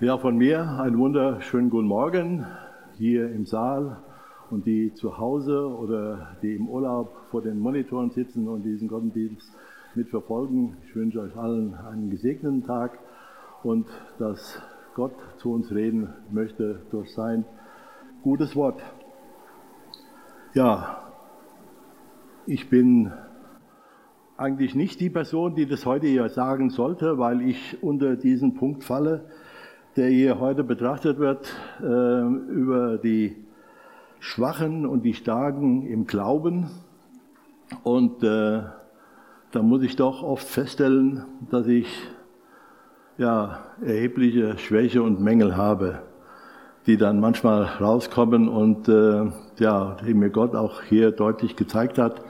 Ja, von mir einen wunderschönen guten Morgen hier im Saal und die zu Hause oder die im Urlaub vor den Monitoren sitzen und diesen Gottesdienst mitverfolgen. Ich wünsche euch allen einen gesegneten Tag und dass Gott zu uns reden möchte durch sein gutes Wort. Ja, ich bin eigentlich nicht die Person, die das heute hier sagen sollte, weil ich unter diesen Punkt falle der hier heute betrachtet wird, äh, über die Schwachen und die Starken im Glauben. Und äh, da muss ich doch oft feststellen, dass ich ja, erhebliche Schwäche und Mängel habe, die dann manchmal rauskommen und äh, ja, die mir Gott auch hier deutlich gezeigt hat,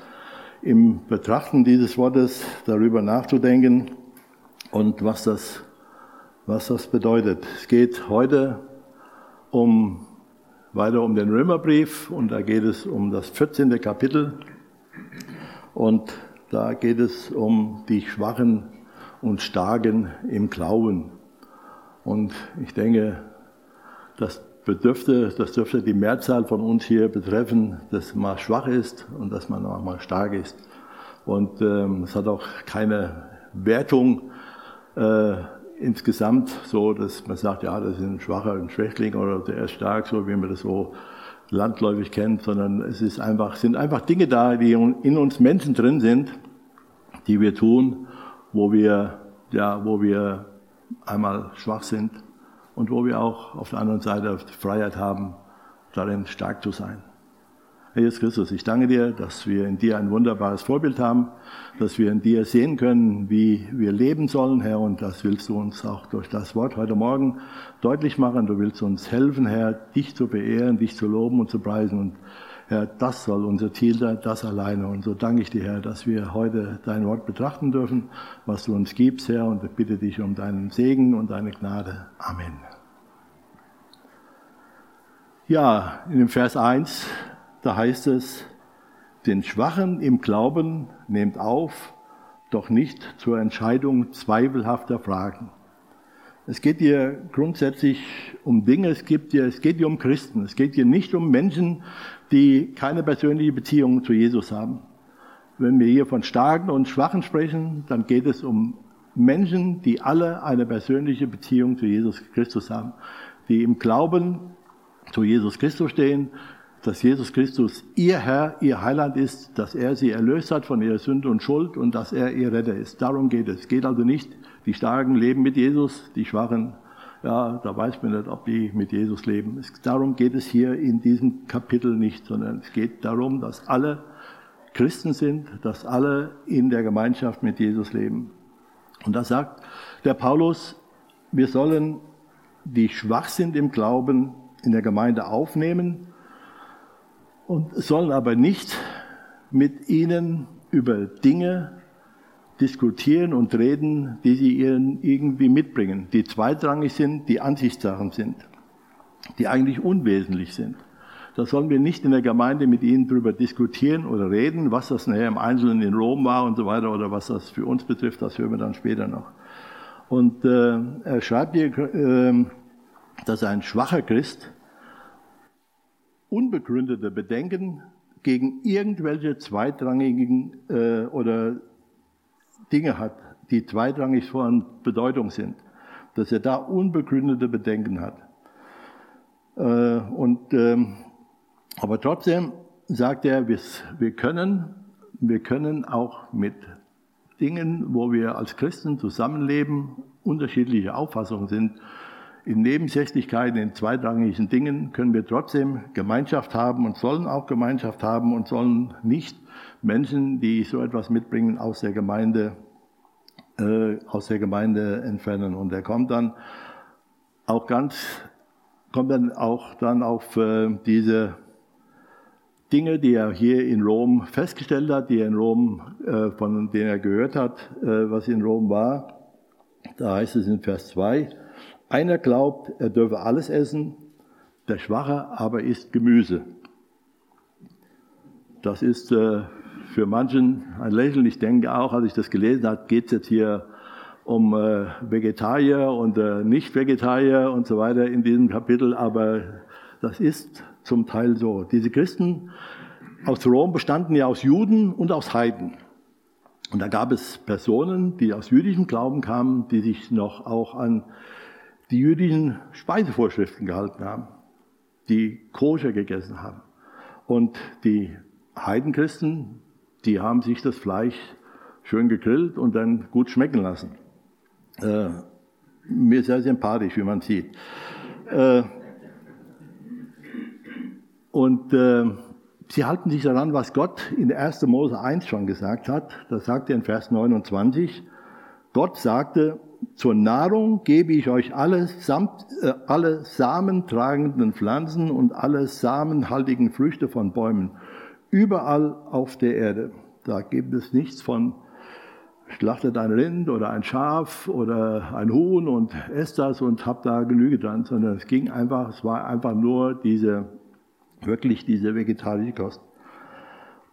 im Betrachten dieses Wortes darüber nachzudenken und was das was das bedeutet. Es geht heute um, weiter um den Römerbrief und da geht es um das 14. Kapitel und da geht es um die Schwachen und Starken im Glauben. Und ich denke, das bedürfte, das dürfte die Mehrzahl von uns hier betreffen, dass man schwach ist und dass man auch mal stark ist. Und ähm, es hat auch keine Wertung. Äh, insgesamt so, dass man sagt, ja, das ist ein schwacher ein Schwächling oder der ist stark, so wie man das so landläufig kennt, sondern es ist einfach, sind einfach Dinge da, die in uns Menschen drin sind, die wir tun, wo wir, ja, wo wir einmal schwach sind und wo wir auch auf der anderen Seite Freiheit haben, darin stark zu sein. Herr Jesus Christus, ich danke dir, dass wir in dir ein wunderbares Vorbild haben, dass wir in dir sehen können, wie wir leben sollen, Herr, und das willst du uns auch durch das Wort heute Morgen deutlich machen. Du willst uns helfen, Herr, dich zu beehren, dich zu loben und zu preisen. Und Herr, das soll unser Ziel sein, das alleine. Und so danke ich dir, Herr, dass wir heute dein Wort betrachten dürfen, was du uns gibst, Herr, und bitte dich um deinen Segen und deine Gnade. Amen. Ja, in dem Vers 1 da heißt es, den Schwachen im Glauben nehmt auf, doch nicht zur Entscheidung zweifelhafter Fragen. Es geht hier grundsätzlich um Dinge, es, gibt hier, es geht hier um Christen, es geht hier nicht um Menschen, die keine persönliche Beziehung zu Jesus haben. Wenn wir hier von Starken und Schwachen sprechen, dann geht es um Menschen, die alle eine persönliche Beziehung zu Jesus Christus haben, die im Glauben zu Jesus Christus stehen, dass Jesus Christus ihr Herr, ihr Heiland ist, dass er sie erlöst hat von ihrer Sünde und Schuld und dass er ihr Retter ist. Darum geht es. Es geht also nicht, die Starken leben mit Jesus, die Schwachen, ja, da weiß man nicht, ob die mit Jesus leben. Es, darum geht es hier in diesem Kapitel nicht, sondern es geht darum, dass alle Christen sind, dass alle in der Gemeinschaft mit Jesus leben. Und da sagt der Paulus, wir sollen die schwach sind im Glauben in der Gemeinde aufnehmen und sollen aber nicht mit ihnen über Dinge diskutieren und reden, die sie ihnen irgendwie mitbringen, die zweitrangig sind, die Ansichtssachen sind, die eigentlich unwesentlich sind. Da sollen wir nicht in der Gemeinde mit ihnen darüber diskutieren oder reden, was das nachher im Einzelnen in Rom war und so weiter oder was das für uns betrifft, das hören wir dann später noch. Und äh, er schreibt hier, äh, dass ein schwacher Christ unbegründete Bedenken gegen irgendwelche zweitrangigen äh, oder Dinge hat, die zweitrangig von Bedeutung sind, dass er da unbegründete Bedenken hat. Äh, und, ähm, aber trotzdem sagt er, wir, wir, können, wir können auch mit Dingen, wo wir als Christen zusammenleben, unterschiedliche Auffassungen sind, in Nebensächlichkeiten, in zweitrangigen Dingen können wir trotzdem Gemeinschaft haben und sollen auch Gemeinschaft haben und sollen nicht Menschen, die so etwas mitbringen, aus der Gemeinde, äh, aus der Gemeinde entfernen. Und er kommt dann auch ganz, kommt dann auch dann auf äh, diese Dinge, die er hier in Rom festgestellt hat, die er in Rom, äh, von denen er gehört hat, äh, was in Rom war. Da heißt es in Vers 2, einer glaubt, er dürfe alles essen, der Schwache aber isst Gemüse. Das ist äh, für manchen ein Lächeln. Ich denke auch, als ich das gelesen habe, geht es jetzt hier um äh, Vegetarier und äh, Nicht-Vegetarier und so weiter in diesem Kapitel, aber das ist zum Teil so. Diese Christen aus Rom bestanden ja aus Juden und aus Heiden. Und da gab es Personen, die aus jüdischem Glauben kamen, die sich noch auch an die jüdischen Speisevorschriften gehalten haben, die koscher gegessen haben. Und die Heidenchristen, die haben sich das Fleisch schön gegrillt und dann gut schmecken lassen. Äh, mir sehr sympathisch, wie man sieht. Äh, und äh, sie halten sich daran, was Gott in 1. Mose 1 schon gesagt hat. Das sagt er in Vers 29. Gott sagte, zur Nahrung gebe ich euch alle, samt, äh, alle samentragenden Pflanzen und alle samenhaltigen Früchte von Bäumen, überall auf der Erde. Da gibt es nichts von schlachtet ein Rind oder ein Schaf oder ein Huhn und esst das und habt da Genüge dran, sondern es ging einfach, es war einfach nur diese, wirklich diese vegetarische Kost.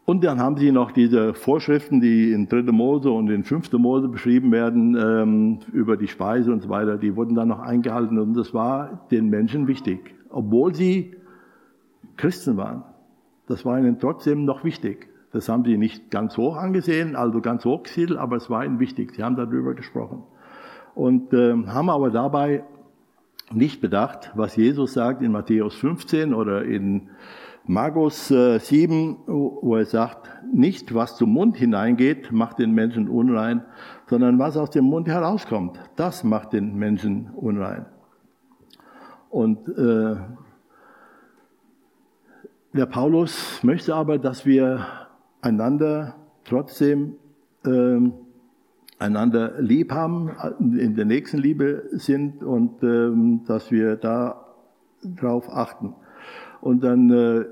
Und dann haben sie noch diese Vorschriften, die in 3. Mose und in 5. Mose beschrieben werden, ähm, über die Speise und so weiter, die wurden dann noch eingehalten und das war den Menschen wichtig, obwohl sie Christen waren. Das war ihnen trotzdem noch wichtig. Das haben sie nicht ganz hoch angesehen, also ganz hoch gesiedelt, aber es war ihnen wichtig. Sie haben darüber gesprochen. Und äh, haben aber dabei nicht bedacht, was Jesus sagt in Matthäus 15 oder in Markus äh, 7, wo er sagt, nicht was zum Mund hineingeht, macht den Menschen unrein, sondern was aus dem Mund herauskommt, das macht den Menschen unrein. Und äh, der Paulus möchte aber, dass wir einander trotzdem ähm, einander lieb haben, in der nächsten Liebe sind und ähm, dass wir da drauf achten. Und dann äh,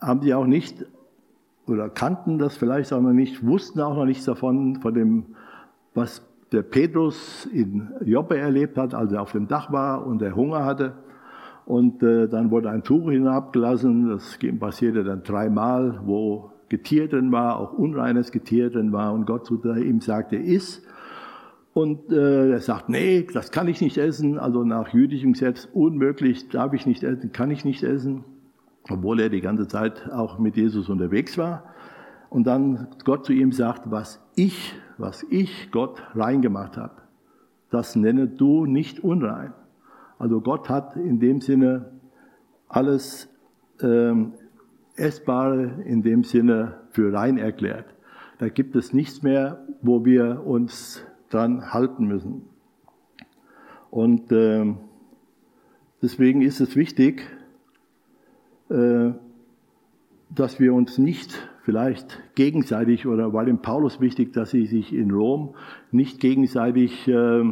haben die auch nicht oder kannten das vielleicht auch noch nicht, wussten auch noch nichts davon, von dem, was der Petrus in Joppe erlebt hat, als er auf dem Dach war und er Hunger hatte. Und äh, dann wurde ein Tuch hinabgelassen, das passierte dann dreimal, wo Getier drin war, auch unreines Getier drin war und Gott zu ihm sagte, iss. Und äh, er sagt, nee, das kann ich nicht essen, also nach jüdischem Gesetz unmöglich, darf ich nicht essen, kann ich nicht essen, obwohl er die ganze Zeit auch mit Jesus unterwegs war. Und dann Gott zu ihm sagt, was ich, was ich Gott reingemacht habe, das nenne du nicht unrein. Also Gott hat in dem Sinne alles ähm, Essbare in dem Sinne für rein erklärt. Da gibt es nichts mehr, wo wir uns dran halten müssen. Und äh, deswegen ist es wichtig, dass wir uns nicht vielleicht gegenseitig, oder war dem Paulus wichtig, dass sie sich in Rom nicht gegenseitig äh,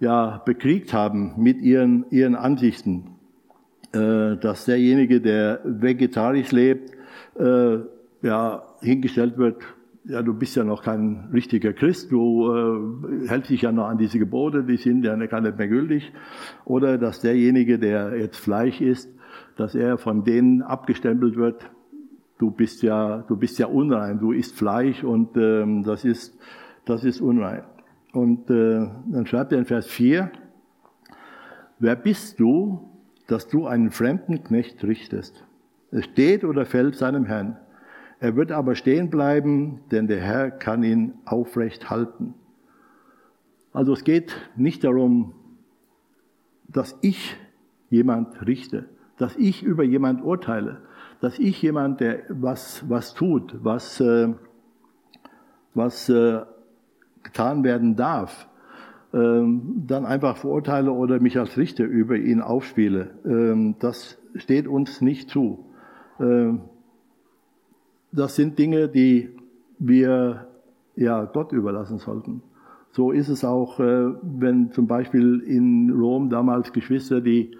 ja, bekriegt haben mit ihren, ihren Ansichten. Äh, dass derjenige, der vegetarisch lebt, äh, ja, hingestellt wird, ja, du bist ja noch kein richtiger Christ, du äh, hältst dich ja noch an diese Gebote, die sind ja gar nicht mehr gültig. Oder dass derjenige, der jetzt Fleisch isst, dass er von denen abgestempelt wird, du bist ja, du bist ja unrein, du isst Fleisch und ähm, das ist, das ist unrein. Und äh, dann schreibt er in Vers 4, wer bist du, dass du einen fremden Knecht richtest. Es steht oder fällt seinem Herrn. Er wird aber stehen bleiben, denn der Herr kann ihn aufrecht halten. Also es geht nicht darum, dass ich jemand richte, dass ich über jemand urteile, dass ich jemand, der was, was tut, was, äh, was äh, getan werden darf, ähm, dann einfach verurteile oder mich als Richter über ihn aufspiele. Ähm, das steht uns nicht zu. Ähm, das sind Dinge, die wir ja Gott überlassen sollten. So ist es auch, äh, wenn zum Beispiel in Rom damals Geschwister, die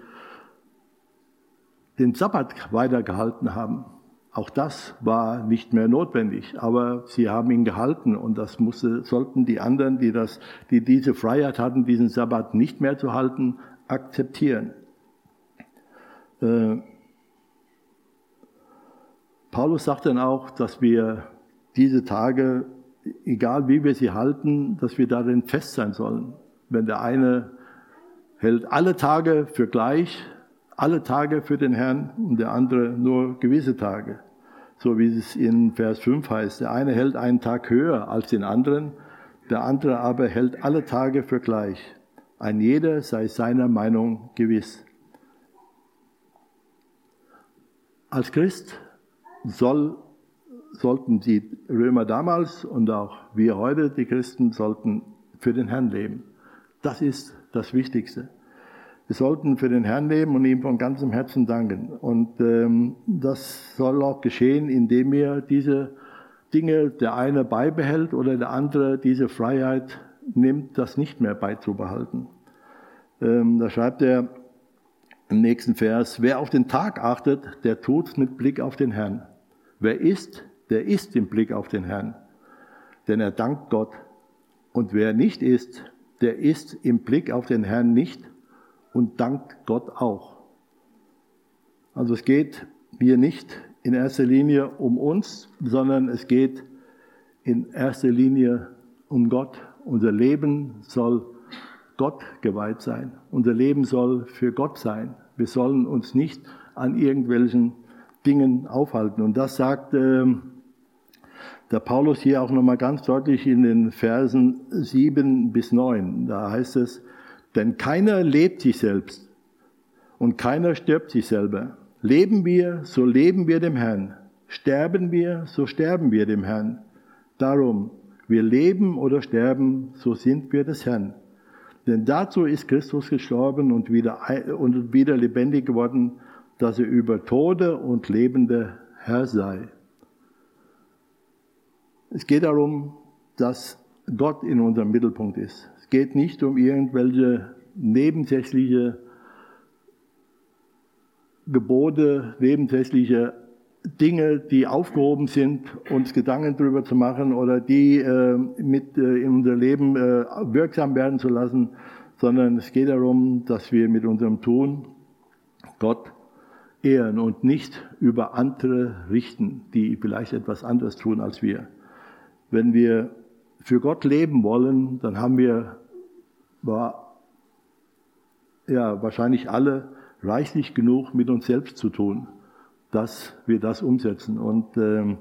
den Sabbat weitergehalten haben. Auch das war nicht mehr notwendig, aber sie haben ihn gehalten und das musste, sollten die anderen, die, das, die diese Freiheit hatten, diesen Sabbat nicht mehr zu halten, akzeptieren. Äh, Paulus sagt dann auch, dass wir diese Tage egal wie wir sie halten, dass wir darin fest sein sollen. Wenn der eine hält alle Tage für gleich, alle Tage für den Herrn und der andere nur gewisse Tage. So wie es in Vers 5 heißt. Der eine hält einen Tag höher als den anderen, der andere aber hält alle Tage für gleich. Ein jeder sei seiner Meinung gewiss. Als Christ soll, sollten die Römer damals und auch wir heute, die Christen, sollten für den Herrn leben. Das ist das Wichtigste. Wir sollten für den Herrn leben und ihm von ganzem Herzen danken. Und ähm, das soll auch geschehen, indem wir diese Dinge, der eine beibehält oder der andere diese Freiheit nimmt, das nicht mehr beizubehalten. Ähm, da schreibt er im nächsten Vers, wer auf den Tag achtet, der tut mit Blick auf den Herrn. Wer isst, der isst im Blick auf den Herrn, denn er dankt Gott. Und wer nicht isst, der isst im Blick auf den Herrn nicht und dankt Gott auch. Also es geht hier nicht in erster Linie um uns, sondern es geht in erster Linie um Gott. Unser Leben soll Gott geweiht sein. Unser Leben soll für Gott sein. Wir sollen uns nicht an irgendwelchen Dingen aufhalten. Und das sagt äh, der Paulus hier auch nochmal ganz deutlich in den Versen 7 bis 9. Da heißt es, denn keiner lebt sich selbst und keiner stirbt sich selber. Leben wir, so leben wir dem Herrn. Sterben wir, so sterben wir dem Herrn. Darum, wir leben oder sterben, so sind wir des Herrn. Denn dazu ist Christus gestorben und wieder, und wieder lebendig geworden, dass er über Tode und Lebende Herr sei. Es geht darum, dass Gott in unserem Mittelpunkt ist. Geht nicht um irgendwelche nebensächliche Gebote, nebensächliche Dinge, die aufgehoben sind, uns Gedanken darüber zu machen oder die äh, mit äh, in unser Leben äh, wirksam werden zu lassen, sondern es geht darum, dass wir mit unserem Tun Gott ehren und nicht über andere richten, die vielleicht etwas anderes tun als wir. Wenn wir für Gott leben wollen, dann haben wir ja, wahrscheinlich alle reichlich genug mit uns selbst zu tun dass wir das umsetzen. Und ähm,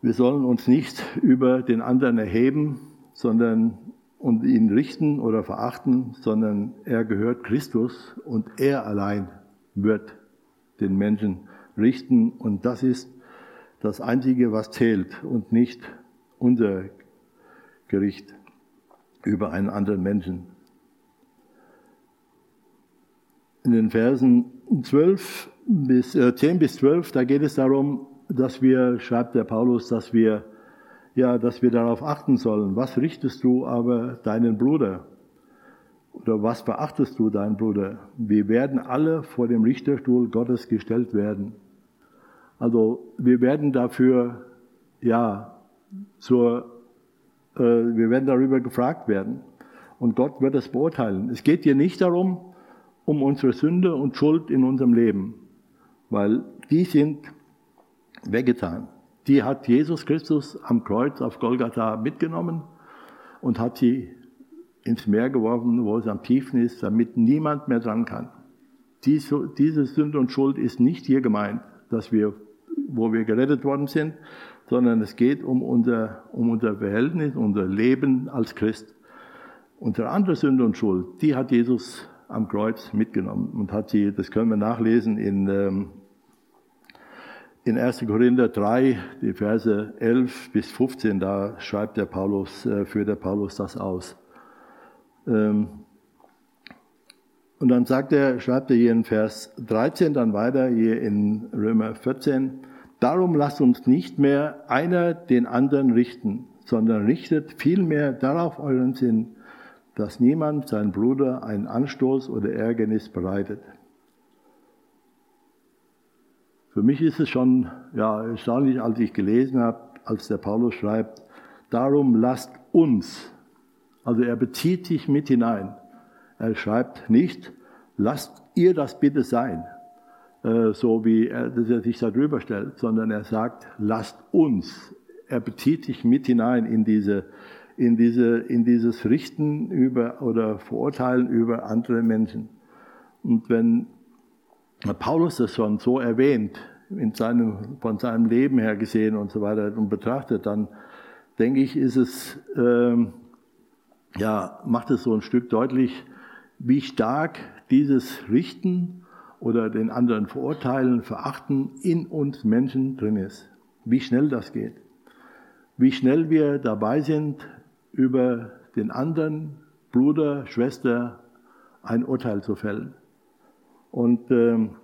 wir sollen uns nicht über den anderen erheben, sondern und ihn richten oder verachten, sondern er gehört Christus und er allein wird den Menschen richten. Und das ist das Einzige, was zählt und nicht unser Gericht über einen anderen Menschen. In den Versen 12 bis, äh, 10 bis 12, da geht es darum, dass wir, schreibt der Paulus, dass wir, ja, dass wir darauf achten sollen. Was richtest du aber deinen Bruder? Oder was beachtest du deinen Bruder? Wir werden alle vor dem Richterstuhl Gottes gestellt werden. Also wir werden dafür, ja, zur, äh, wir werden darüber gefragt werden. Und Gott wird es beurteilen. Es geht hier nicht darum, um unsere Sünde und Schuld in unserem Leben weil die sind weggetan. Die hat Jesus Christus am Kreuz auf Golgatha mitgenommen und hat sie ins Meer geworfen, wo es am tiefen ist, damit niemand mehr dran kann. Diese, diese Sünde und Schuld ist nicht hier gemeint, dass wir, wo wir gerettet worden sind, sondern es geht um unser, um unser Verhältnis, unser Leben als Christ. Unsere andere Sünde und Schuld, die hat Jesus am Kreuz mitgenommen und hat sie, das können wir nachlesen in ähm, in 1. Korinther 3, die Verse 11 bis 15, da schreibt der Paulus, äh, führt der Paulus das aus. Ähm, und dann sagt er, schreibt er hier in Vers 13 dann weiter, hier in Römer 14, darum lasst uns nicht mehr einer den anderen richten, sondern richtet vielmehr darauf euren Sinn, dass niemand seinem Bruder einen Anstoß oder Ärgernis bereitet. Für mich ist es schon ja, erstaunlich, als ich gelesen habe, als der Paulus schreibt, darum lasst uns, also er bezieht sich mit hinein. Er schreibt nicht, lasst ihr das bitte sein, so wie er, dass er sich darüber stellt, sondern er sagt, lasst uns. er bezieht sich mit hinein in diese, in diese, in dieses Richten über oder Verurteilen über andere Menschen. Und wenn Paulus das schon so erwähnt, in seinem, von seinem Leben her gesehen und so weiter und betrachtet, dann denke ich, ist es, ähm, ja, macht es so ein Stück deutlich, wie stark dieses Richten oder den anderen verurteilen, verachten in uns Menschen drin ist. Wie schnell das geht. Wie schnell wir dabei sind, über den anderen Bruder, Schwester ein Urteil zu fällen. Und ähm,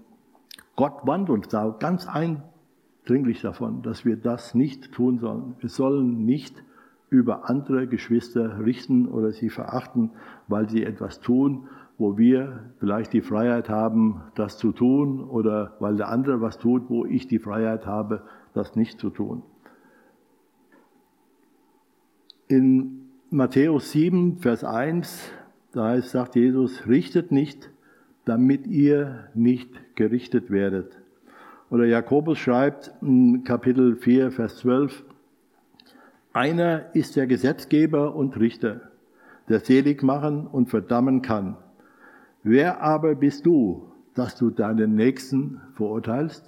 Gott warnt uns da ganz eindringlich davon, dass wir das nicht tun sollen. Wir sollen nicht über andere Geschwister richten oder sie verachten, weil sie etwas tun, wo wir vielleicht die Freiheit haben, das zu tun, oder weil der andere was tut, wo ich die Freiheit habe, das nicht zu tun. In Matthäus 7, Vers 1, da sagt Jesus, richtet nicht, damit ihr nicht gerichtet werdet. Oder Jakobus schreibt in Kapitel 4, Vers 12, einer ist der Gesetzgeber und Richter, der selig machen und verdammen kann. Wer aber bist du, dass du deinen Nächsten verurteilst?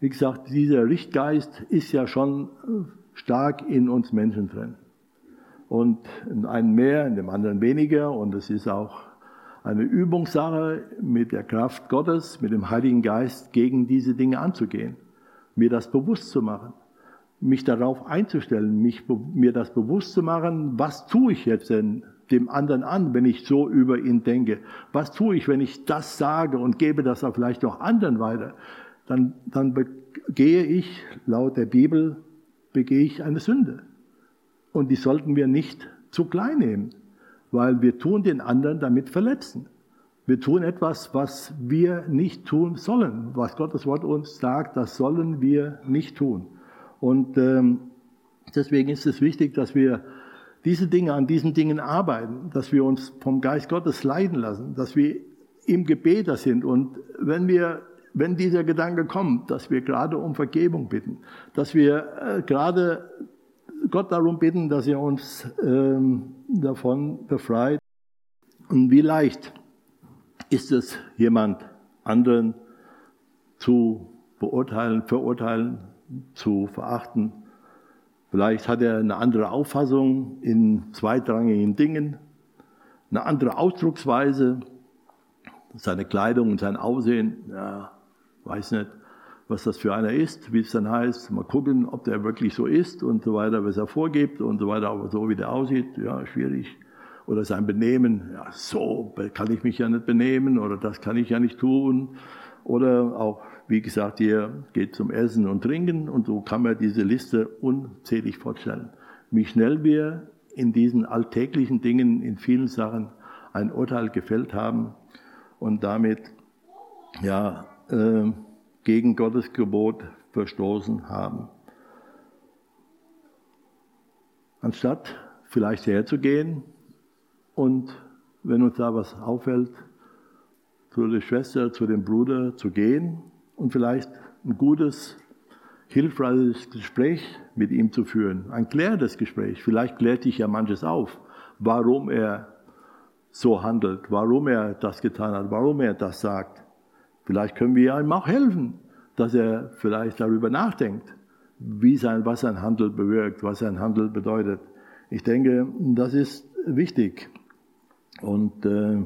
Wie gesagt, dieser Richtgeist ist ja schon stark in uns Menschen drin. Und in einem mehr, in dem anderen weniger. Und es ist auch eine Übungssache mit der Kraft Gottes, mit dem Heiligen Geist gegen diese Dinge anzugehen. Mir das bewusst zu machen. Mich darauf einzustellen, mich, mir das bewusst zu machen, was tue ich jetzt denn dem anderen an, wenn ich so über ihn denke? Was tue ich, wenn ich das sage und gebe das auch vielleicht noch anderen weiter? Dann, dann begehe ich, laut der Bibel, begehe ich eine Sünde. Und die sollten wir nicht zu klein nehmen, weil wir tun den anderen damit verletzen. Wir tun etwas, was wir nicht tun sollen. Was Gottes Wort uns sagt, das sollen wir nicht tun. Und ähm, deswegen ist es wichtig, dass wir diese Dinge, an diesen Dingen arbeiten, dass wir uns vom Geist Gottes leiden lassen, dass wir im Gebet da sind und wenn wir wenn dieser Gedanke kommt, dass wir gerade um Vergebung bitten, dass wir äh, gerade Gott darum bitten, dass er uns ähm, davon befreit. Und wie leicht ist es, jemand anderen zu beurteilen, verurteilen, zu verachten, Vielleicht hat er eine andere Auffassung in zweitrangigen Dingen, eine andere Ausdrucksweise, seine Kleidung und sein Aussehen, ja, weiß nicht, was das für einer ist, wie es dann heißt. Mal gucken, ob der wirklich so ist und so weiter, was er vorgibt und so weiter, aber so wie der aussieht, ja, schwierig. Oder sein Benehmen, ja, so kann ich mich ja nicht benehmen oder das kann ich ja nicht tun. Oder auch wie gesagt, ihr geht zum Essen und Trinken und so kann man diese Liste unzählig fortstellen. Wie schnell wir in diesen alltäglichen Dingen, in vielen Sachen ein Urteil gefällt haben und damit ja, äh, gegen Gottes Gebot verstoßen haben. Anstatt vielleicht herzugehen und wenn uns da was auffällt, zu der Schwester, zu dem Bruder zu gehen und vielleicht ein gutes, hilfreiches Gespräch mit ihm zu führen. Ein klärendes Gespräch. Vielleicht klärt sich ja manches auf, warum er so handelt, warum er das getan hat, warum er das sagt. Vielleicht können wir ihm auch helfen, dass er vielleicht darüber nachdenkt, wie sein, was sein Handel bewirkt, was sein Handel bedeutet. Ich denke, das ist wichtig. Und, äh,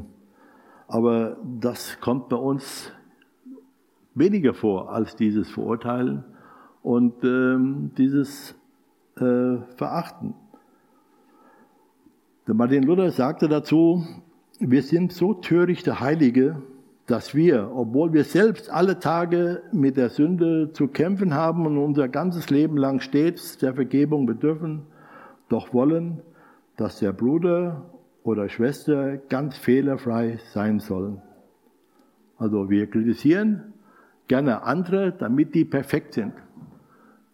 aber das kommt bei uns weniger vor als dieses Verurteilen und ähm, dieses äh, Verachten. Der Martin Luther sagte dazu, wir sind so törichte Heilige, dass wir, obwohl wir selbst alle Tage mit der Sünde zu kämpfen haben und unser ganzes Leben lang stets der Vergebung bedürfen, doch wollen, dass der Bruder oder Schwester ganz fehlerfrei sein sollen. Also wir kritisieren, gerne andere, damit die perfekt sind.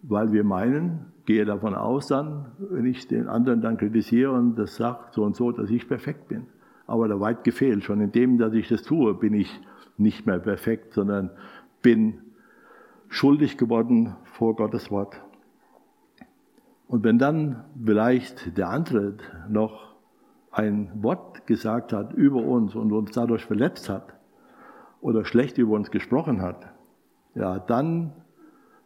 Weil wir meinen, gehe davon aus dann, wenn ich den anderen dann kritisiere und das sage so und so, dass ich perfekt bin. Aber da weit gefehlt. Schon in dem, dass ich das tue, bin ich nicht mehr perfekt, sondern bin schuldig geworden vor Gottes Wort. Und wenn dann vielleicht der andere noch ein Wort gesagt hat über uns und uns dadurch verletzt hat oder schlecht über uns gesprochen hat, ja, dann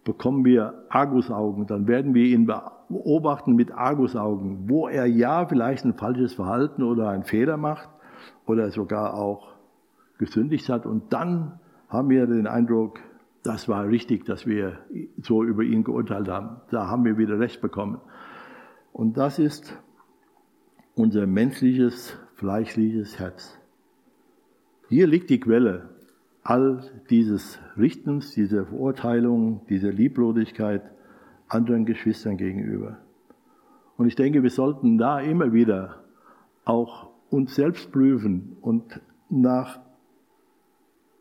bekommen wir Argusaugen, dann werden wir ihn beobachten mit Argusaugen, wo er ja vielleicht ein falsches Verhalten oder einen Fehler macht oder sogar auch gesündigt hat und dann haben wir den Eindruck, das war richtig, dass wir so über ihn geurteilt haben. Da haben wir wieder Recht bekommen. Und das ist unser menschliches, fleischliches Herz. Hier liegt die Quelle all dieses Richtens, dieser Verurteilung, dieser Lieblosigkeit anderen Geschwistern gegenüber. Und ich denke, wir sollten da immer wieder auch uns selbst prüfen und nach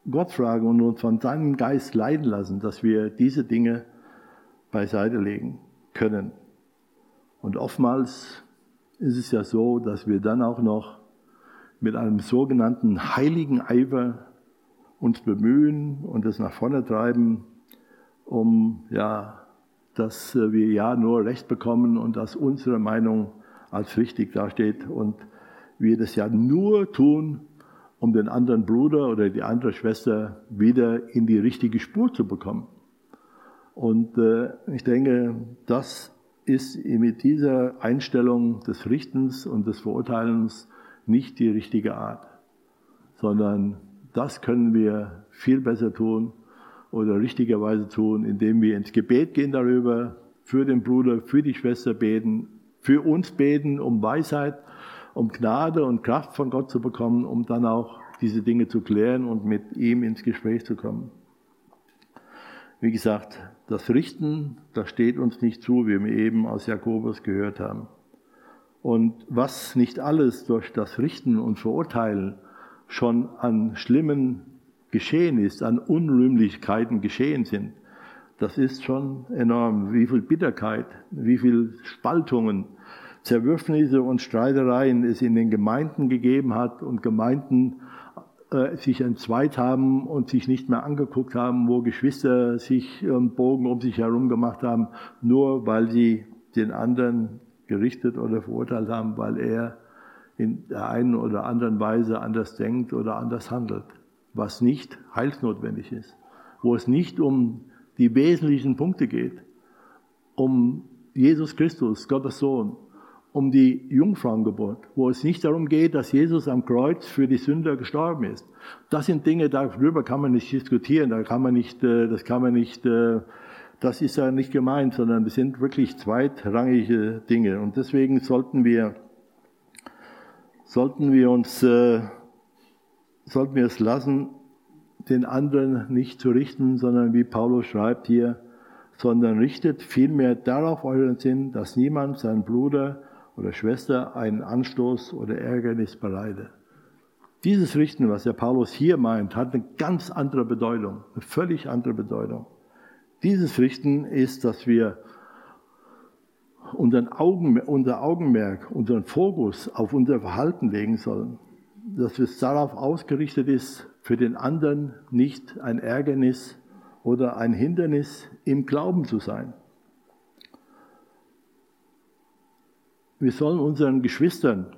Gott fragen und uns von seinem Geist leiden lassen, dass wir diese Dinge beiseite legen können. Und oftmals ist es ja so, dass wir dann auch noch mit einem sogenannten heiligen Eifer uns bemühen und es nach vorne treiben, um ja, dass wir ja nur Recht bekommen und dass unsere Meinung als richtig dasteht und wir das ja nur tun, um den anderen Bruder oder die andere Schwester wieder in die richtige Spur zu bekommen. Und äh, ich denke, das ist mit dieser Einstellung des Richtens und des Verurteilens nicht die richtige Art, sondern das können wir viel besser tun oder richtigerweise tun, indem wir ins Gebet gehen darüber, für den Bruder, für die Schwester beten, für uns beten um Weisheit um Gnade und Kraft von Gott zu bekommen, um dann auch diese Dinge zu klären und mit ihm ins Gespräch zu kommen. Wie gesagt, das Richten, das steht uns nicht zu, wie wir eben aus Jakobus gehört haben. Und was nicht alles durch das Richten und Verurteilen schon an schlimmen geschehen ist, an Unrühmlichkeiten geschehen sind, das ist schon enorm. Wie viel Bitterkeit, wie viel Spaltungen, Zerwürfnisse und Streitereien es in den Gemeinden gegeben hat und Gemeinden äh, sich entzweit haben und sich nicht mehr angeguckt haben, wo Geschwister sich einen Bogen um sich herum gemacht haben, nur weil sie den anderen gerichtet oder verurteilt haben, weil er in der einen oder anderen Weise anders denkt oder anders handelt, was nicht heilsnotwendig ist, wo es nicht um die wesentlichen Punkte geht, um Jesus Christus, Gottes Sohn, um die Jungfrauengeburt, wo es nicht darum geht, dass Jesus am Kreuz für die Sünder gestorben ist. Das sind Dinge, darüber kann man nicht diskutieren, da kann man nicht, äh, das kann man nicht, äh, das ist ja nicht gemeint, sondern das sind wirklich zweitrangige Dinge. Und deswegen sollten wir, sollten wir uns, äh, sollten wir es lassen, den anderen nicht zu richten, sondern wie Paulus schreibt hier, sondern richtet vielmehr darauf euren Sinn, dass niemand seinen Bruder oder Schwester einen Anstoß oder Ärgernis bereite. Dieses Richten, was der Paulus hier meint, hat eine ganz andere Bedeutung, eine völlig andere Bedeutung. Dieses Richten ist, dass wir unseren Augen, unser Augenmerk, unseren Fokus auf unser Verhalten legen sollen, dass es darauf ausgerichtet ist, für den anderen nicht ein Ärgernis oder ein Hindernis im Glauben zu sein. wir sollen unseren Geschwistern,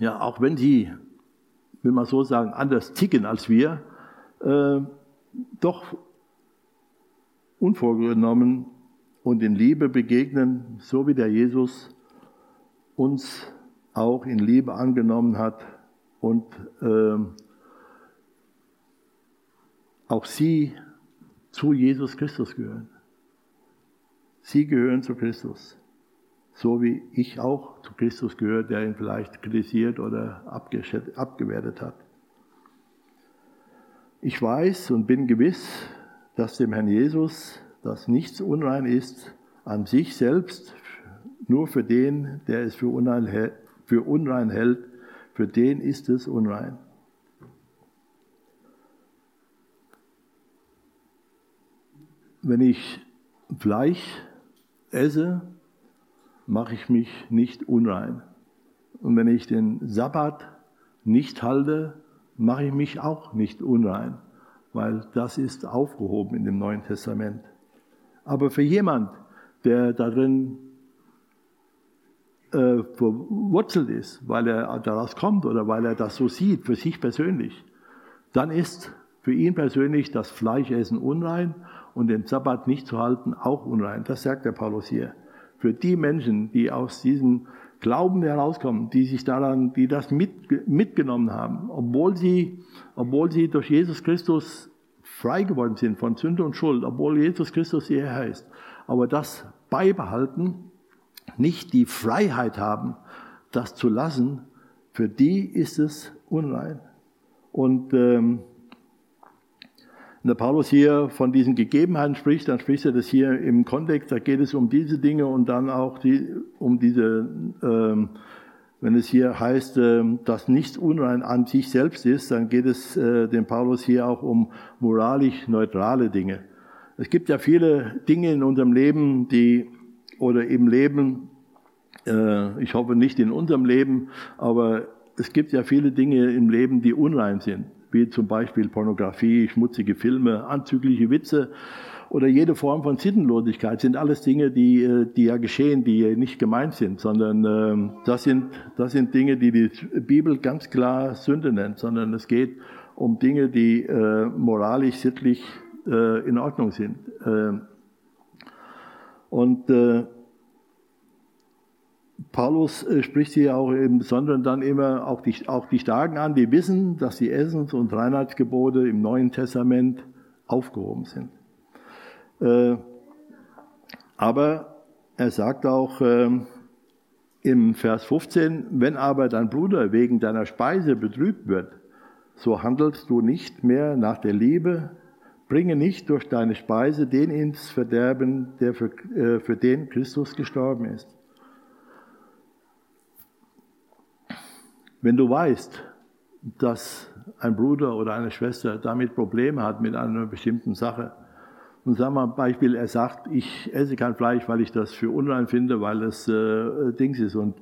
ja, auch wenn sie, will man so sagen, anders ticken als wir, äh, doch unvorgenommen und in Liebe begegnen, so wie der Jesus uns auch in Liebe angenommen hat und äh, auch sie zu Jesus Christus gehören. Sie gehören zu Christus so wie ich auch zu Christus gehöre, der ihn vielleicht kritisiert oder abgewertet hat. Ich weiß und bin gewiss, dass dem Herrn Jesus das nichts unrein ist an sich selbst, nur für den, der es für unrein, für unrein hält, für den ist es unrein. Wenn ich Fleisch esse, mache ich mich nicht unrein. Und wenn ich den Sabbat nicht halte, mache ich mich auch nicht unrein. weil das ist aufgehoben in dem Neuen Testament. Aber für jemand, der darin äh, verwurzelt ist, weil er daraus kommt oder weil er das so sieht, für sich persönlich, dann ist für ihn persönlich das Fleischessen unrein und den Sabbat nicht zu halten auch unrein. Das sagt der Paulus hier. Für die Menschen, die aus diesem Glauben herauskommen, die sich daran, die das mit, mitgenommen haben, obwohl sie, obwohl sie durch Jesus Christus frei geworden sind von Sünde und Schuld, obwohl Jesus Christus ihr Herr ist, aber das beibehalten, nicht die Freiheit haben, das zu lassen, für die ist es unrein. Und ähm, wenn der Paulus hier von diesen Gegebenheiten spricht, dann spricht er das hier im Kontext, da geht es um diese Dinge und dann auch die, um diese, ähm, wenn es hier heißt, äh, dass nichts unrein an sich selbst ist, dann geht es äh, dem Paulus hier auch um moralisch neutrale Dinge. Es gibt ja viele Dinge in unserem Leben, die, oder im Leben, äh, ich hoffe nicht in unserem Leben, aber es gibt ja viele Dinge im Leben, die unrein sind wie zum Beispiel Pornografie, schmutzige Filme, anzügliche Witze oder jede Form von Sittenlosigkeit sind alles Dinge, die, äh, die ja geschehen, die nicht gemeint sind, sondern ähm, das sind, das sind Dinge, die die Bibel ganz klar Sünde nennt, sondern es geht um Dinge, die äh, moralisch, sittlich äh, in Ordnung sind. Ähm, und Paulus spricht hier auch im Besonderen dann immer auch die, auch die Starken an, die wissen, dass die Essens- und Reinheitsgebote im Neuen Testament aufgehoben sind. Äh, aber er sagt auch ähm, im Vers 15, wenn aber dein Bruder wegen deiner Speise betrübt wird, so handelst du nicht mehr nach der Liebe, bringe nicht durch deine Speise den ins Verderben, der für, äh, für den Christus gestorben ist. Wenn du weißt, dass ein Bruder oder eine Schwester damit Probleme hat mit einer bestimmten Sache, und sagen wir ein Beispiel, er sagt, ich esse kein Fleisch, weil ich das für unrein finde, weil es äh, Dings ist. Und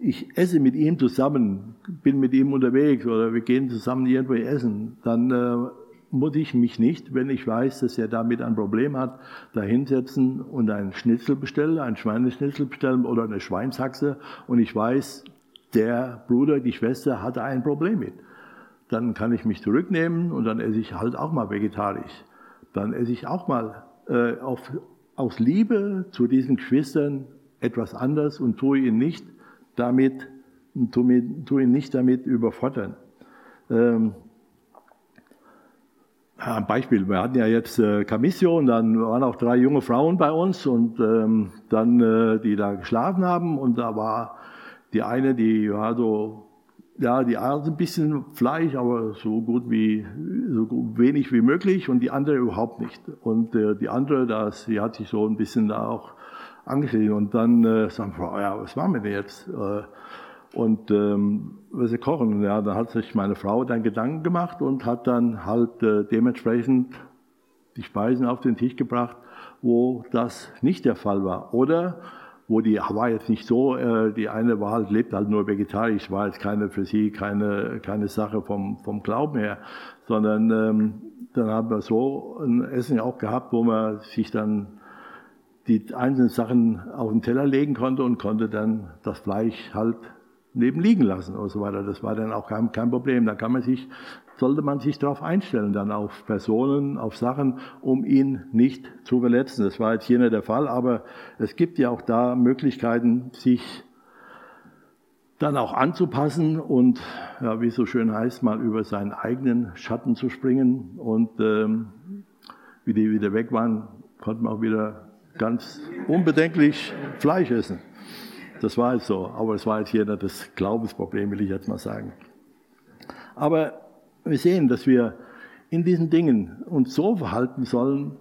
ich esse mit ihm zusammen, bin mit ihm unterwegs oder wir gehen zusammen irgendwo essen, dann äh, muss ich mich nicht, wenn ich weiß, dass er damit ein Problem hat, da hinsetzen und einen Schnitzel bestellen, einen Schweineschnitzel bestellen oder eine Schweinshaxe und ich weiß, der Bruder, die Schwester hatte ein Problem mit. Dann kann ich mich zurücknehmen und dann esse ich halt auch mal vegetarisch. Dann esse ich auch mal äh, auf, aus Liebe zu diesen Geschwistern etwas anders und tue ihn nicht damit, tue, tue ihn nicht damit überfordern. Ähm, ein Beispiel, wir hatten ja jetzt äh, Camissio und dann waren auch drei junge Frauen bei uns und ähm, dann, äh, die da geschlafen haben und da war die eine, die war so, ja, die aß ein bisschen Fleisch, aber so gut wie, so wenig wie möglich und die andere überhaupt nicht. Und äh, die andere, das, die hat sich so ein bisschen da auch angeschrieben und dann äh, sagen wir, ja, was machen wir denn jetzt? Äh, und ähm, was sie kochen. Ja, dann hat sich meine Frau dann Gedanken gemacht und hat dann halt äh, dementsprechend die Speisen auf den Tisch gebracht, wo das nicht der Fall war. Oder wo die war jetzt nicht so, äh, die eine war halt, lebt halt nur vegetarisch, war jetzt keine für sie keine, keine Sache vom, vom Glauben her, sondern ähm, dann haben wir so ein Essen auch gehabt, wo man sich dann die einzelnen Sachen auf den Teller legen konnte und konnte dann das Fleisch halt neben liegen lassen und so weiter. Das war dann auch kein, kein Problem. Da kann man sich sollte man sich darauf einstellen, dann auf Personen, auf Sachen, um ihn nicht zu verletzen. Das war jetzt hier nicht der Fall, aber es gibt ja auch da Möglichkeiten, sich dann auch anzupassen und, ja, wie es so schön heißt, mal über seinen eigenen Schatten zu springen. Und ähm, wie die wieder weg waren, konnte man auch wieder ganz unbedenklich Fleisch essen. Das war jetzt so, aber es war jetzt hier nicht das Glaubensproblem, will ich jetzt mal sagen. Aber wir sehen, dass wir in diesen Dingen uns so verhalten sollen,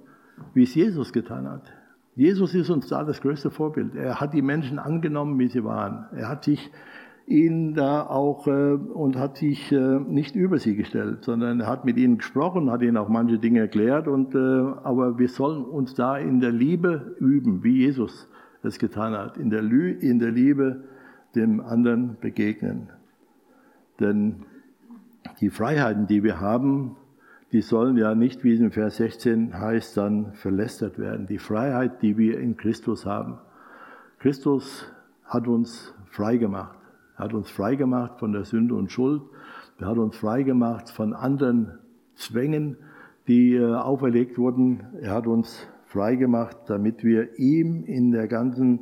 wie es Jesus getan hat. Jesus ist uns da das größte Vorbild. Er hat die Menschen angenommen, wie sie waren. Er hat sich ihnen da auch äh, und hat sich äh, nicht über sie gestellt, sondern er hat mit ihnen gesprochen, hat ihnen auch manche Dinge erklärt. Und, äh, aber wir sollen uns da in der Liebe üben, wie Jesus es getan hat. In der, Lü in der Liebe dem anderen begegnen. Denn die Freiheiten, die wir haben, die sollen ja nicht, wie es in Vers 16 heißt, dann verlästert werden. Die Freiheit, die wir in Christus haben. Christus hat uns frei gemacht. Er hat uns frei gemacht von der Sünde und Schuld. Er hat uns frei gemacht von anderen Zwängen, die äh, auferlegt wurden. Er hat uns frei gemacht, damit wir ihm in der ganzen,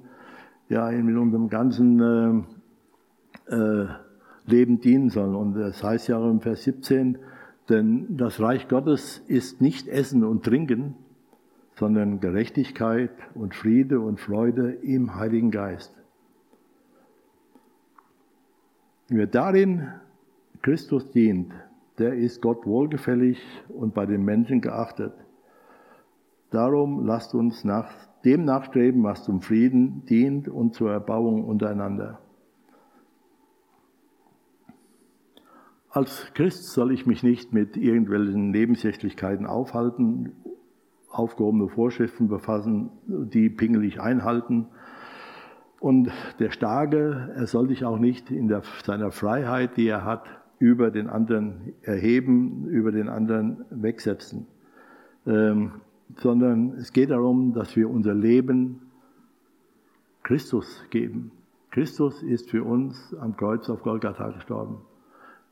ja, in unserem ganzen äh, äh, Leben dienen sollen. Und das heißt ja im Vers 17, denn das Reich Gottes ist nicht Essen und Trinken, sondern Gerechtigkeit und Friede und Freude im Heiligen Geist. Wer darin Christus dient, der ist Gott wohlgefällig und bei den Menschen geachtet. Darum lasst uns nach dem nachstreben, was zum Frieden dient und zur Erbauung untereinander. Als Christ soll ich mich nicht mit irgendwelchen Nebensächlichkeiten aufhalten, aufgehobene Vorschriften befassen, die pingelig einhalten. Und der Starke, er soll sich auch nicht in der, seiner Freiheit, die er hat, über den anderen erheben, über den anderen wegsetzen. Ähm, sondern es geht darum, dass wir unser Leben Christus geben. Christus ist für uns am Kreuz auf Golgatha gestorben.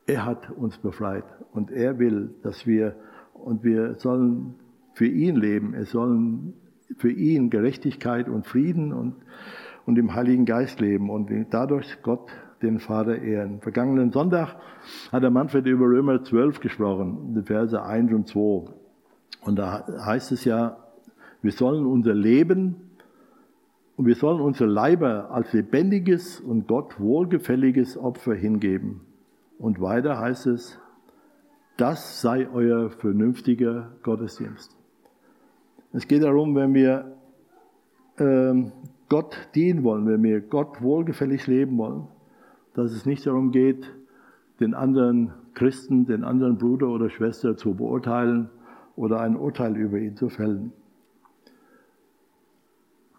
Er hat uns befreit und er will, dass wir, und wir sollen für ihn leben. Es sollen für ihn Gerechtigkeit und Frieden und, und im Heiligen Geist leben und dadurch Gott den Vater ehren. Vergangenen Sonntag hat der Manfred über Römer 12 gesprochen, die Verse 1 und 2. Und da heißt es ja, wir sollen unser Leben und wir sollen unsere Leiber als lebendiges und Gott wohlgefälliges Opfer hingeben. Und weiter heißt es, das sei euer vernünftiger Gottesdienst. Es geht darum, wenn wir ähm, Gott dienen wollen, wenn wir Gott wohlgefällig leben wollen, dass es nicht darum geht, den anderen Christen, den anderen Bruder oder Schwester zu beurteilen oder ein Urteil über ihn zu fällen.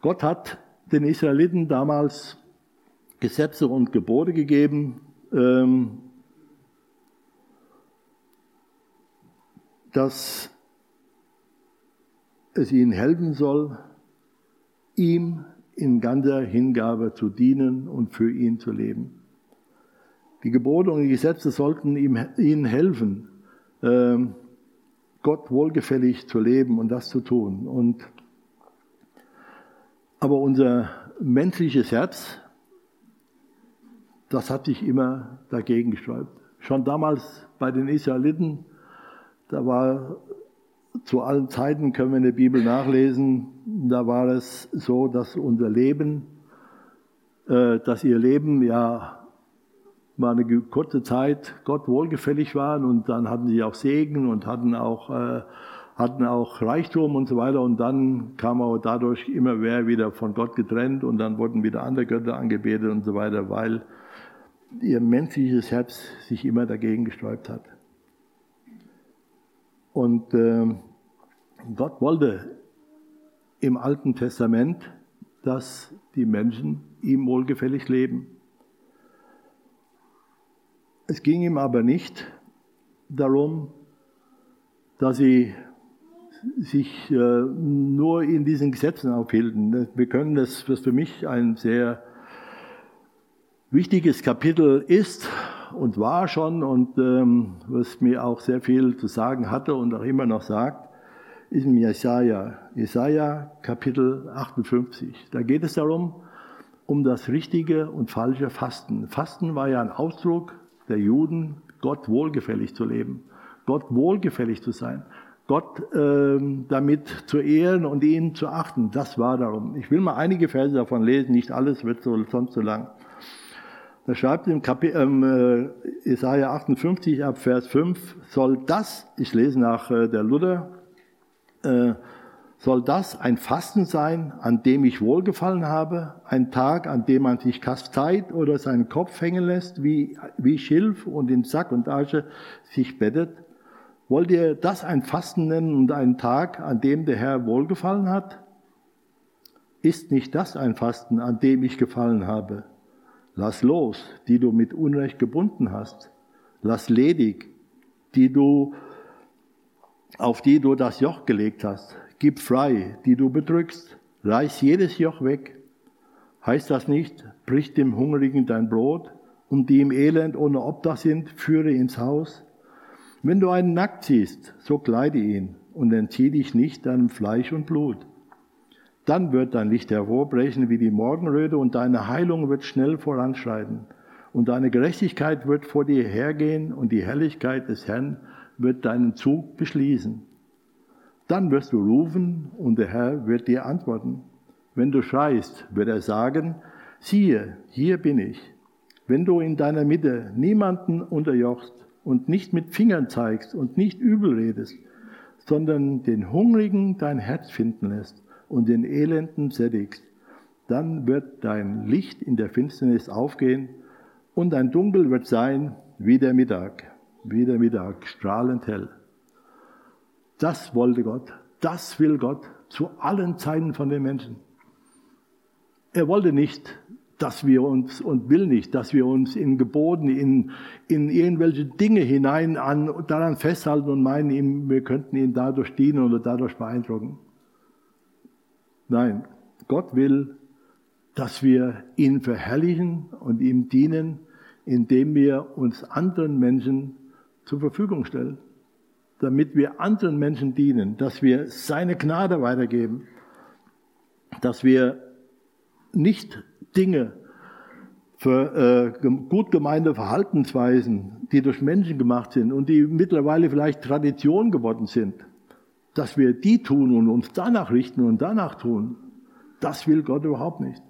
Gott hat den Israeliten damals Gesetze und Gebote gegeben, ähm, dass es ihnen helfen soll, ihm in ganzer Hingabe zu dienen und für ihn zu leben. Die Gebote und die Gesetze sollten ihm, ihnen helfen, ähm, Gott wohlgefällig zu leben und das zu tun. Und, aber unser menschliches Herz, das hat sich immer dagegen gesträubt. Schon damals bei den Israeliten da war zu allen Zeiten, können wir in der Bibel nachlesen, da war es so, dass unser Leben, äh, dass ihr Leben ja mal eine kurze Zeit Gott wohlgefällig waren und dann hatten sie auch Segen und hatten auch, äh, hatten auch Reichtum und so weiter und dann kam auch dadurch immer mehr wieder von Gott getrennt und dann wurden wieder andere Götter angebetet und so weiter, weil ihr menschliches Herz sich immer dagegen gesträubt hat. Und äh, Gott wollte im Alten Testament, dass die Menschen ihm wohlgefällig leben. Es ging ihm aber nicht darum, dass sie sich äh, nur in diesen Gesetzen aufhielten. Wir können das, was für mich ein sehr wichtiges Kapitel ist, und war schon und ähm, was mir auch sehr viel zu sagen hatte und auch immer noch sagt, ist im Jesaja, Jesaja Kapitel 58. Da geht es darum, um das richtige und falsche Fasten. Fasten war ja ein Ausdruck der Juden, Gott wohlgefällig zu leben, Gott wohlgefällig zu sein, Gott ähm, damit zu ehren und ihn zu achten. Das war darum. Ich will mal einige Verse davon lesen, nicht alles wird so, sonst so lang. Da schreibt im Kapi ähm, äh, Isaiah 58 ab Vers 5, soll das, ich lese nach äh, der Luther, äh, soll das ein Fasten sein, an dem ich wohlgefallen habe, ein Tag, an dem man sich kasteit oder seinen Kopf hängen lässt, wie, wie Schilf und in Sack und Asche sich bettet? Wollt ihr das ein Fasten nennen und einen Tag, an dem der Herr wohlgefallen hat? Ist nicht das ein Fasten, an dem ich gefallen habe? Lass los, die du mit Unrecht gebunden hast. Lass ledig, die du auf die du das Joch gelegt hast. Gib frei, die du bedrückst. Reiß jedes Joch weg. Heißt das nicht, brich dem Hungrigen dein Brot und die im Elend ohne Obdach sind, führe ins Haus? Wenn du einen nackt siehst, so kleide ihn und entzieh dich nicht deinem Fleisch und Blut. Dann wird dein Licht hervorbrechen wie die Morgenröte und deine Heilung wird schnell voranschreiten. Und deine Gerechtigkeit wird vor dir hergehen und die Herrlichkeit des Herrn wird deinen Zug beschließen. Dann wirst du rufen und der Herr wird dir antworten. Wenn du schreist, wird er sagen, siehe, hier bin ich. Wenn du in deiner Mitte niemanden unterjochst und nicht mit Fingern zeigst und nicht übel redest, sondern den Hungrigen dein Herz finden lässt und den Elenden sättigst, dann wird dein Licht in der Finsternis aufgehen und dein Dunkel wird sein wie der Mittag, wie der Mittag, strahlend hell. Das wollte Gott, das will Gott zu allen Zeiten von den Menschen. Er wollte nicht, dass wir uns und will nicht, dass wir uns in Geboten, in, in irgendwelche Dinge hinein an, daran festhalten und meinen, wir könnten ihn dadurch dienen oder dadurch beeindrucken. Nein, Gott will, dass wir ihn verherrlichen und ihm dienen, indem wir uns anderen Menschen zur Verfügung stellen, damit wir anderen Menschen dienen, dass wir seine Gnade weitergeben, dass wir nicht Dinge für äh, gut gemeinte Verhaltensweisen, die durch Menschen gemacht sind und die mittlerweile vielleicht Tradition geworden sind, dass wir die tun und uns danach richten und danach tun, das will Gott überhaupt nicht,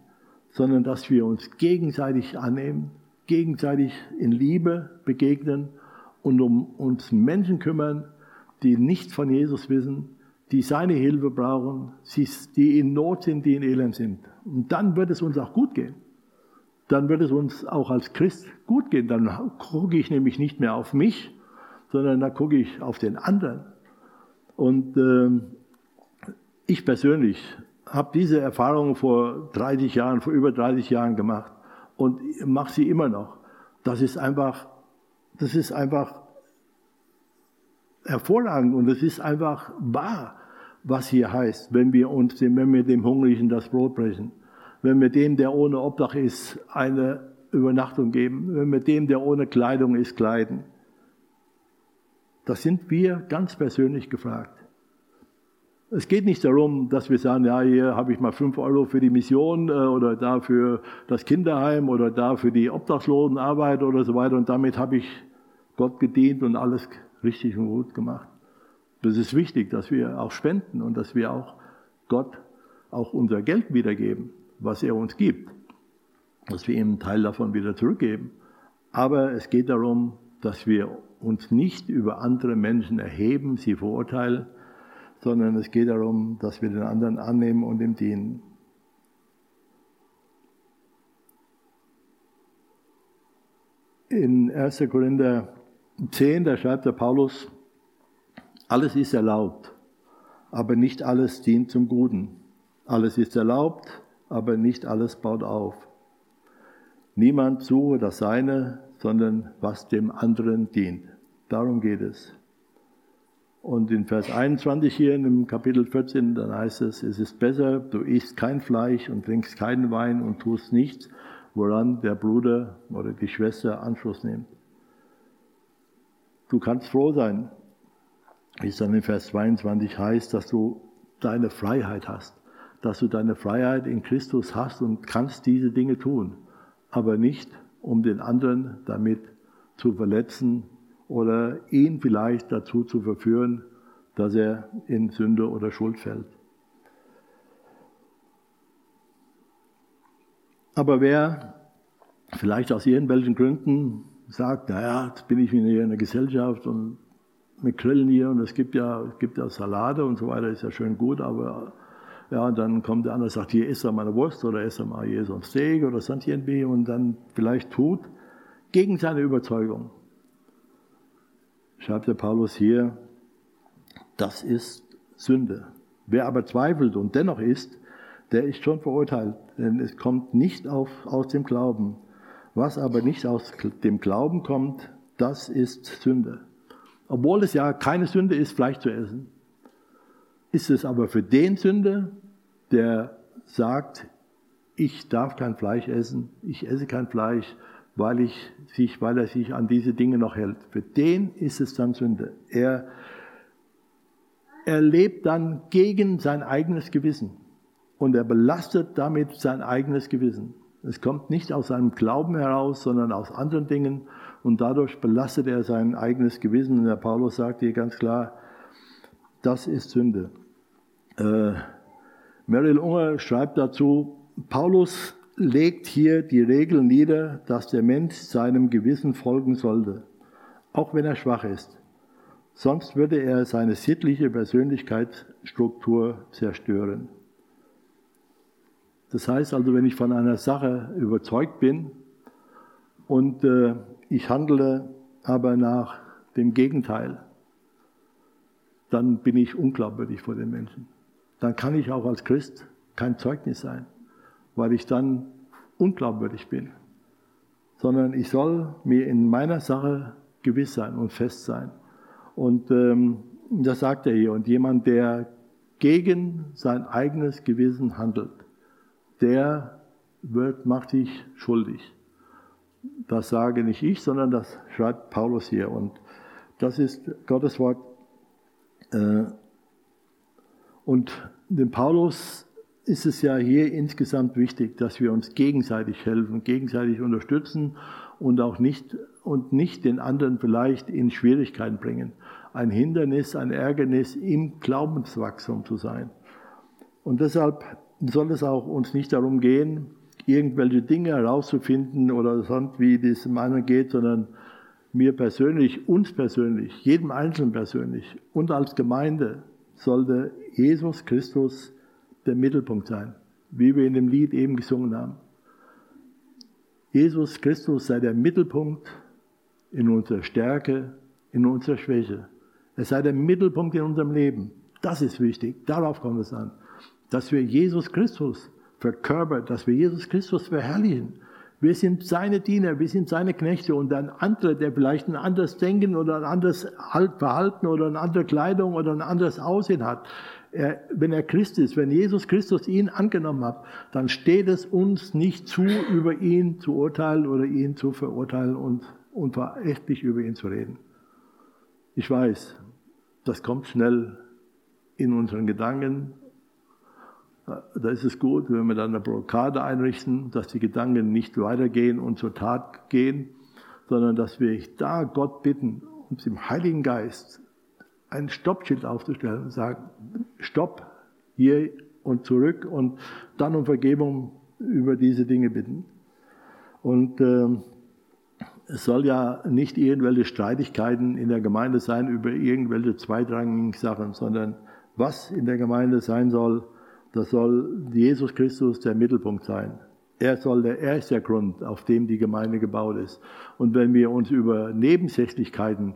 sondern dass wir uns gegenseitig annehmen, gegenseitig in Liebe begegnen und um uns Menschen kümmern, die nichts von Jesus wissen, die seine Hilfe brauchen, die in Not sind, die in Elend sind. Und dann wird es uns auch gut gehen. Dann wird es uns auch als Christ gut gehen. Dann gucke ich nämlich nicht mehr auf mich, sondern dann gucke ich auf den anderen. Und äh, ich persönlich habe diese Erfahrung vor 30 Jahren, vor über 30 Jahren gemacht und mache sie immer noch. Das ist einfach, das ist einfach hervorragend und es ist einfach wahr, was hier heißt, wenn wir uns, wenn wir dem Hungrigen das Brot brechen, wenn wir dem, der ohne Obdach ist, eine Übernachtung geben, wenn wir dem, der ohne Kleidung ist, kleiden. Das sind wir ganz persönlich gefragt. Es geht nicht darum, dass wir sagen, ja, hier habe ich mal fünf Euro für die Mission äh, oder da für das Kinderheim oder da für die Obdachlosenarbeit oder so weiter und damit habe ich Gott gedient und alles richtig und gut gemacht. Das ist wichtig, dass wir auch spenden und dass wir auch Gott auch unser Geld wiedergeben, was er uns gibt, dass wir ihm einen Teil davon wieder zurückgeben. Aber es geht darum, dass wir uns nicht über andere Menschen erheben, sie verurteilen, sondern es geht darum, dass wir den anderen annehmen und ihm dienen. In 1. Korinther 10, da schreibt der Paulus, alles ist erlaubt, aber nicht alles dient zum Guten. Alles ist erlaubt, aber nicht alles baut auf. Niemand suche das Seine, sondern was dem anderen dient. Darum geht es. Und in Vers 21 hier dem Kapitel 14, dann heißt es, es ist besser, du isst kein Fleisch und trinkst keinen Wein und tust nichts, woran der Bruder oder die Schwester Anschluss nimmt. Du kannst froh sein, wie es dann in Vers 22 heißt, dass du deine Freiheit hast, dass du deine Freiheit in Christus hast und kannst diese Dinge tun, aber nicht, um den anderen damit zu verletzen oder ihn vielleicht dazu zu verführen, dass er in Sünde oder Schuld fällt. Aber wer vielleicht aus irgendwelchen Gründen sagt, naja, jetzt bin ich hier in der Gesellschaft und wir grillen hier und es gibt ja, es gibt ja Salate und so weiter, ist ja schön gut, aber ja, und dann kommt der andere und sagt, hier isst er mal eine Wurst oder isst er mal hier so ein Steak oder sonst irgendwie und dann vielleicht tut, gegen seine Überzeugung schreibt der Paulus hier, das ist Sünde. Wer aber zweifelt und dennoch ist, der ist schon verurteilt, denn es kommt nicht auf, aus dem Glauben. Was aber nicht aus dem Glauben kommt, das ist Sünde. Obwohl es ja keine Sünde ist, Fleisch zu essen, ist es aber für den Sünde, der sagt, ich darf kein Fleisch essen, ich esse kein Fleisch, weil, ich sich, weil er sich an diese Dinge noch hält. Für den ist es dann Sünde. Er, er lebt dann gegen sein eigenes Gewissen und er belastet damit sein eigenes Gewissen. Es kommt nicht aus seinem Glauben heraus, sondern aus anderen Dingen und dadurch belastet er sein eigenes Gewissen. Und der Paulus sagt hier ganz klar, das ist Sünde. Äh, Meryl Unger schreibt dazu, Paulus legt hier die Regel nieder, dass der Mensch seinem Gewissen folgen sollte, auch wenn er schwach ist. Sonst würde er seine sittliche Persönlichkeitsstruktur zerstören. Das heißt also, wenn ich von einer Sache überzeugt bin und äh, ich handle aber nach dem Gegenteil, dann bin ich unglaubwürdig vor den Menschen. Dann kann ich auch als Christ kein Zeugnis sein weil ich dann unglaubwürdig bin, sondern ich soll mir in meiner Sache gewiss sein und fest sein. Und ähm, das sagt er hier. Und jemand, der gegen sein eigenes Gewissen handelt, der wird, macht sich schuldig. Das sage nicht ich, sondern das schreibt Paulus hier. Und das ist Gottes Wort. Äh, und dem Paulus ist es ja hier insgesamt wichtig, dass wir uns gegenseitig helfen, gegenseitig unterstützen und auch nicht, und nicht den anderen vielleicht in Schwierigkeiten bringen. Ein Hindernis, ein Ärgernis im Glaubenswachstum zu sein. Und deshalb soll es auch uns nicht darum gehen, irgendwelche Dinge herauszufinden oder sonst wie das im anderen geht, sondern mir persönlich, uns persönlich, jedem Einzelnen persönlich und als Gemeinde sollte Jesus Christus der Mittelpunkt sein, wie wir in dem Lied eben gesungen haben. Jesus Christus sei der Mittelpunkt in unserer Stärke, in unserer Schwäche. Er sei der Mittelpunkt in unserem Leben. Das ist wichtig. Darauf kommt es an. Dass wir Jesus Christus verkörpern, dass wir Jesus Christus verherrlichen. Wir sind seine Diener, wir sind seine Knechte und ein anderer, der vielleicht ein anderes Denken oder ein anderes Verhalten oder eine andere Kleidung oder ein anderes Aussehen hat, er, wenn er Christ ist, wenn Jesus Christus ihn angenommen hat, dann steht es uns nicht zu, über ihn zu urteilen oder ihn zu verurteilen und, und verächtlich über ihn zu reden. Ich weiß, das kommt schnell in unseren Gedanken. Da ist es gut, wenn wir dann eine Blockade einrichten, dass die Gedanken nicht weitergehen und zur Tat gehen, sondern dass wir da Gott bitten, uns im Heiligen Geist ein Stoppschild aufzustellen und sagen, Stopp, hier und zurück und dann um Vergebung über diese Dinge bitten. Und äh, es soll ja nicht irgendwelche Streitigkeiten in der Gemeinde sein über irgendwelche zweitrangigen Sachen, sondern was in der Gemeinde sein soll, das soll Jesus Christus der Mittelpunkt sein. Er, soll der, er ist der Grund, auf dem die Gemeinde gebaut ist. Und wenn wir uns über Nebensächlichkeiten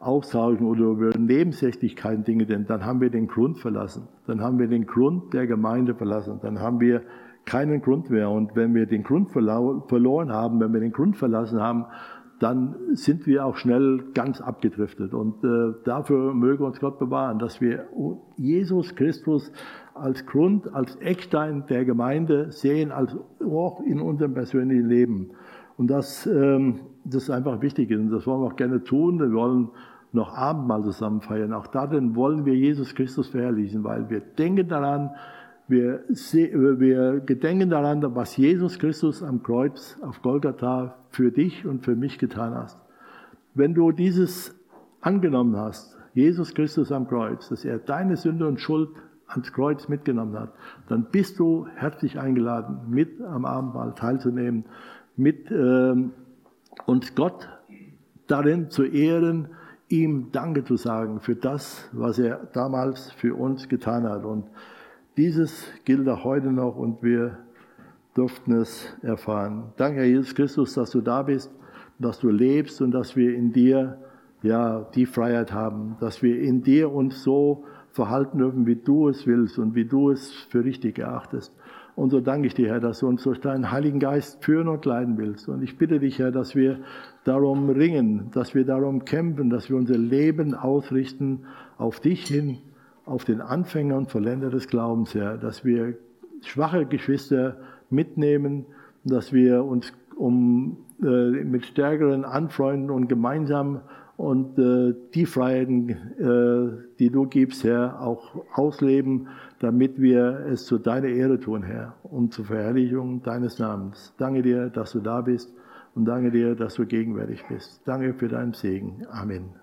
austauschen oder über Nebensächlichkeiten Dinge, denn dann haben wir den Grund verlassen. Dann haben wir den Grund der Gemeinde verlassen. Dann haben wir keinen Grund mehr. Und wenn wir den Grund verloren haben, wenn wir den Grund verlassen haben, dann sind wir auch schnell ganz abgedriftet. Und äh, dafür möge uns Gott bewahren, dass wir Jesus Christus als Grund, als Eckstein der Gemeinde sehen, als auch in unserem persönlichen Leben. Und das, ähm, das ist einfach wichtig. Und das wollen wir auch gerne tun. Wir wollen noch Abendmahl zusammen feiern. Auch darin wollen wir Jesus Christus verherrlichen, weil wir denken daran, wir, wir gedenken daran, was Jesus Christus am Kreuz auf Golgatha für dich und für mich getan hast. Wenn du dieses angenommen hast, Jesus Christus am Kreuz, dass er deine Sünde und Schuld ans Kreuz mitgenommen hat, dann bist du herzlich eingeladen, mit am Abendmahl teilzunehmen, mit ähm, und Gott darin zu ehren, ihm Danke zu sagen für das, was er damals für uns getan hat. Und dieses gilt auch heute noch und wir durften es erfahren. Danke, Herr Jesus Christus, dass du da bist, dass du lebst und dass wir in dir ja, die Freiheit haben, dass wir in dir uns so verhalten dürfen, wie du es willst und wie du es für richtig erachtest. Und so danke ich dir, Herr, dass du uns durch deinen Heiligen Geist führen und leiden willst. Und ich bitte dich, Herr, dass wir darum ringen, dass wir darum kämpfen, dass wir unser Leben ausrichten auf dich hin, auf den Anfänger und Vollender des Glaubens, Herr, dass wir schwache Geschwister mitnehmen, dass wir uns um, äh, mit stärkeren anfreunden und gemeinsam und äh, die Freiheiten, äh, die du gibst, Herr, auch ausleben, damit wir es zu deiner Ehre tun, Herr, und zur Verherrlichung deines Namens. Danke dir, dass du da bist und danke dir, dass du gegenwärtig bist. Danke für deinen Segen. Amen.